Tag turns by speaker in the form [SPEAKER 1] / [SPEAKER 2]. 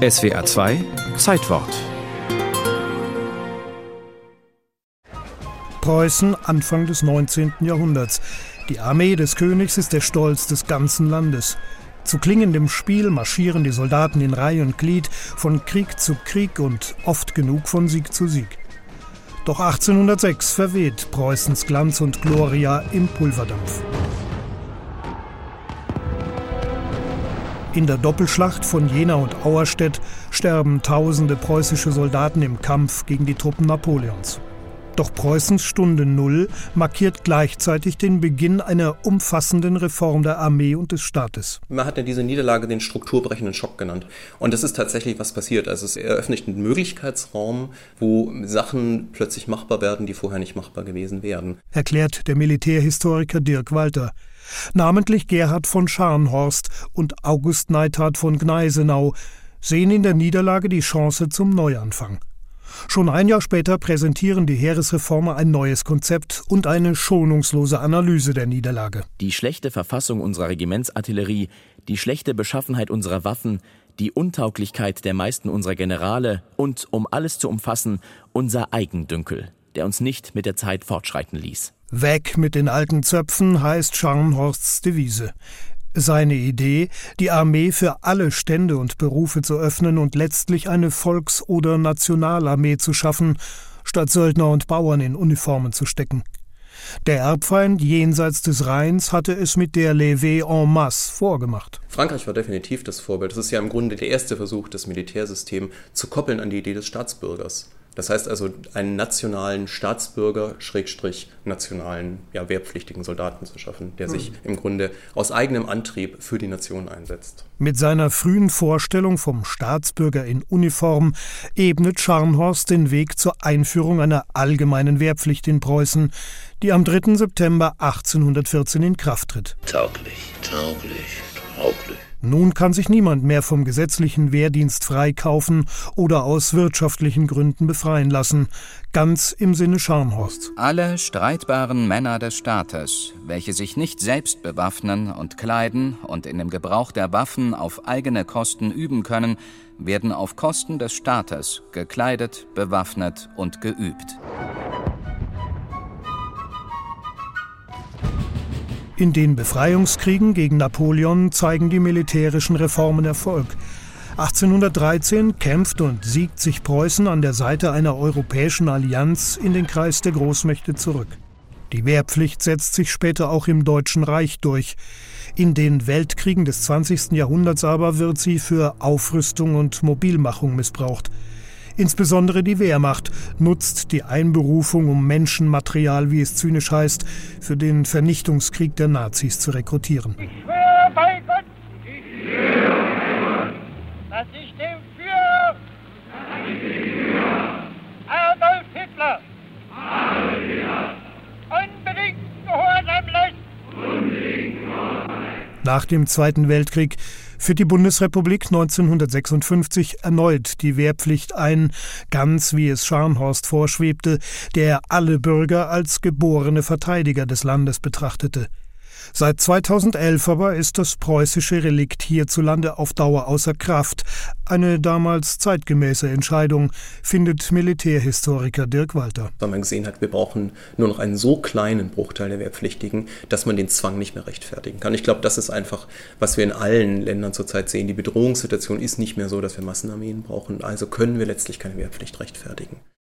[SPEAKER 1] SWA 2 Zeitwort
[SPEAKER 2] Preußen Anfang des 19. Jahrhunderts. Die Armee des Königs ist der Stolz des ganzen Landes. Zu klingendem Spiel marschieren die Soldaten in Reihe und Glied von Krieg zu Krieg und oft genug von Sieg zu Sieg. Doch 1806 verweht Preußens Glanz und Gloria im Pulverdampf. In der Doppelschlacht von Jena und Auerstedt sterben tausende preußische Soldaten im Kampf gegen die Truppen Napoleons. Doch Preußens Stunde Null markiert gleichzeitig den Beginn einer umfassenden Reform der Armee und des Staates.
[SPEAKER 3] Man hat ja diese Niederlage den strukturbrechenden Schock genannt. Und das ist tatsächlich was passiert. Also es eröffnet einen Möglichkeitsraum, wo Sachen plötzlich machbar werden, die vorher nicht machbar gewesen wären.
[SPEAKER 2] Erklärt der Militärhistoriker Dirk Walter. Namentlich Gerhard von Scharnhorst und August Neithardt von Gneisenau sehen in der Niederlage die Chance zum Neuanfang. Schon ein Jahr später präsentieren die Heeresreformer ein neues Konzept und eine schonungslose Analyse der Niederlage.
[SPEAKER 4] Die schlechte Verfassung unserer Regimentsartillerie, die schlechte Beschaffenheit unserer Waffen, die Untauglichkeit der meisten unserer Generale und, um alles zu umfassen, unser Eigendünkel, der uns nicht mit der Zeit fortschreiten ließ.
[SPEAKER 2] Weg mit den alten Zöpfen heißt Scharnhorsts Devise. Seine Idee, die Armee für alle Stände und Berufe zu öffnen und letztlich eine Volks- oder Nationalarmee zu schaffen, statt Söldner und Bauern in Uniformen zu stecken. Der Erbfeind jenseits des Rheins hatte es mit der Levée en masse vorgemacht.
[SPEAKER 3] Frankreich war definitiv das Vorbild. Das ist ja im Grunde der erste Versuch, das Militärsystem zu koppeln an die Idee des Staatsbürgers. Das heißt also, einen nationalen Staatsbürger, Schrägstrich, nationalen, ja, wehrpflichtigen Soldaten zu schaffen, der sich hm. im Grunde aus eigenem Antrieb für die Nation einsetzt.
[SPEAKER 2] Mit seiner frühen Vorstellung vom Staatsbürger in Uniform ebnet Scharnhorst den Weg zur Einführung einer allgemeinen Wehrpflicht in Preußen, die am 3. September 1814 in Kraft tritt.
[SPEAKER 5] Tauglich, tauglich, tauglich.
[SPEAKER 2] Nun kann sich niemand mehr vom gesetzlichen Wehrdienst freikaufen oder aus wirtschaftlichen Gründen befreien lassen, ganz im Sinne Scharnhorsts.
[SPEAKER 6] Alle streitbaren Männer des Staates, welche sich nicht selbst bewaffnen und kleiden und in dem Gebrauch der Waffen auf eigene Kosten üben können, werden auf Kosten des Staates gekleidet, bewaffnet und geübt.
[SPEAKER 2] In den Befreiungskriegen gegen Napoleon zeigen die militärischen Reformen Erfolg. 1813 kämpft und siegt sich Preußen an der Seite einer europäischen Allianz in den Kreis der Großmächte zurück. Die Wehrpflicht setzt sich später auch im Deutschen Reich durch. In den Weltkriegen des 20. Jahrhunderts aber wird sie für Aufrüstung und Mobilmachung missbraucht. Insbesondere die Wehrmacht nutzt die Einberufung, um Menschenmaterial, wie es zynisch heißt, für den Vernichtungskrieg der Nazis zu rekrutieren.
[SPEAKER 7] Ich schwöre bei Gott, ich schwöre dass ich dem Führer,
[SPEAKER 2] Nach dem Zweiten Weltkrieg führt die Bundesrepublik 1956 erneut die Wehrpflicht ein, ganz wie es Scharnhorst vorschwebte, der alle Bürger als geborene Verteidiger des Landes betrachtete. Seit 2011 aber ist das preußische Relikt hierzulande auf Dauer außer Kraft. Eine damals zeitgemäße Entscheidung, findet Militärhistoriker Dirk Walter.
[SPEAKER 3] Weil man gesehen hat, wir brauchen nur noch einen so kleinen Bruchteil der Wehrpflichtigen, dass man den Zwang nicht mehr rechtfertigen kann. Ich glaube, das ist einfach, was wir in allen Ländern zurzeit sehen. Die Bedrohungssituation ist nicht mehr so, dass wir Massenarmeen brauchen. Also können wir letztlich keine Wehrpflicht rechtfertigen.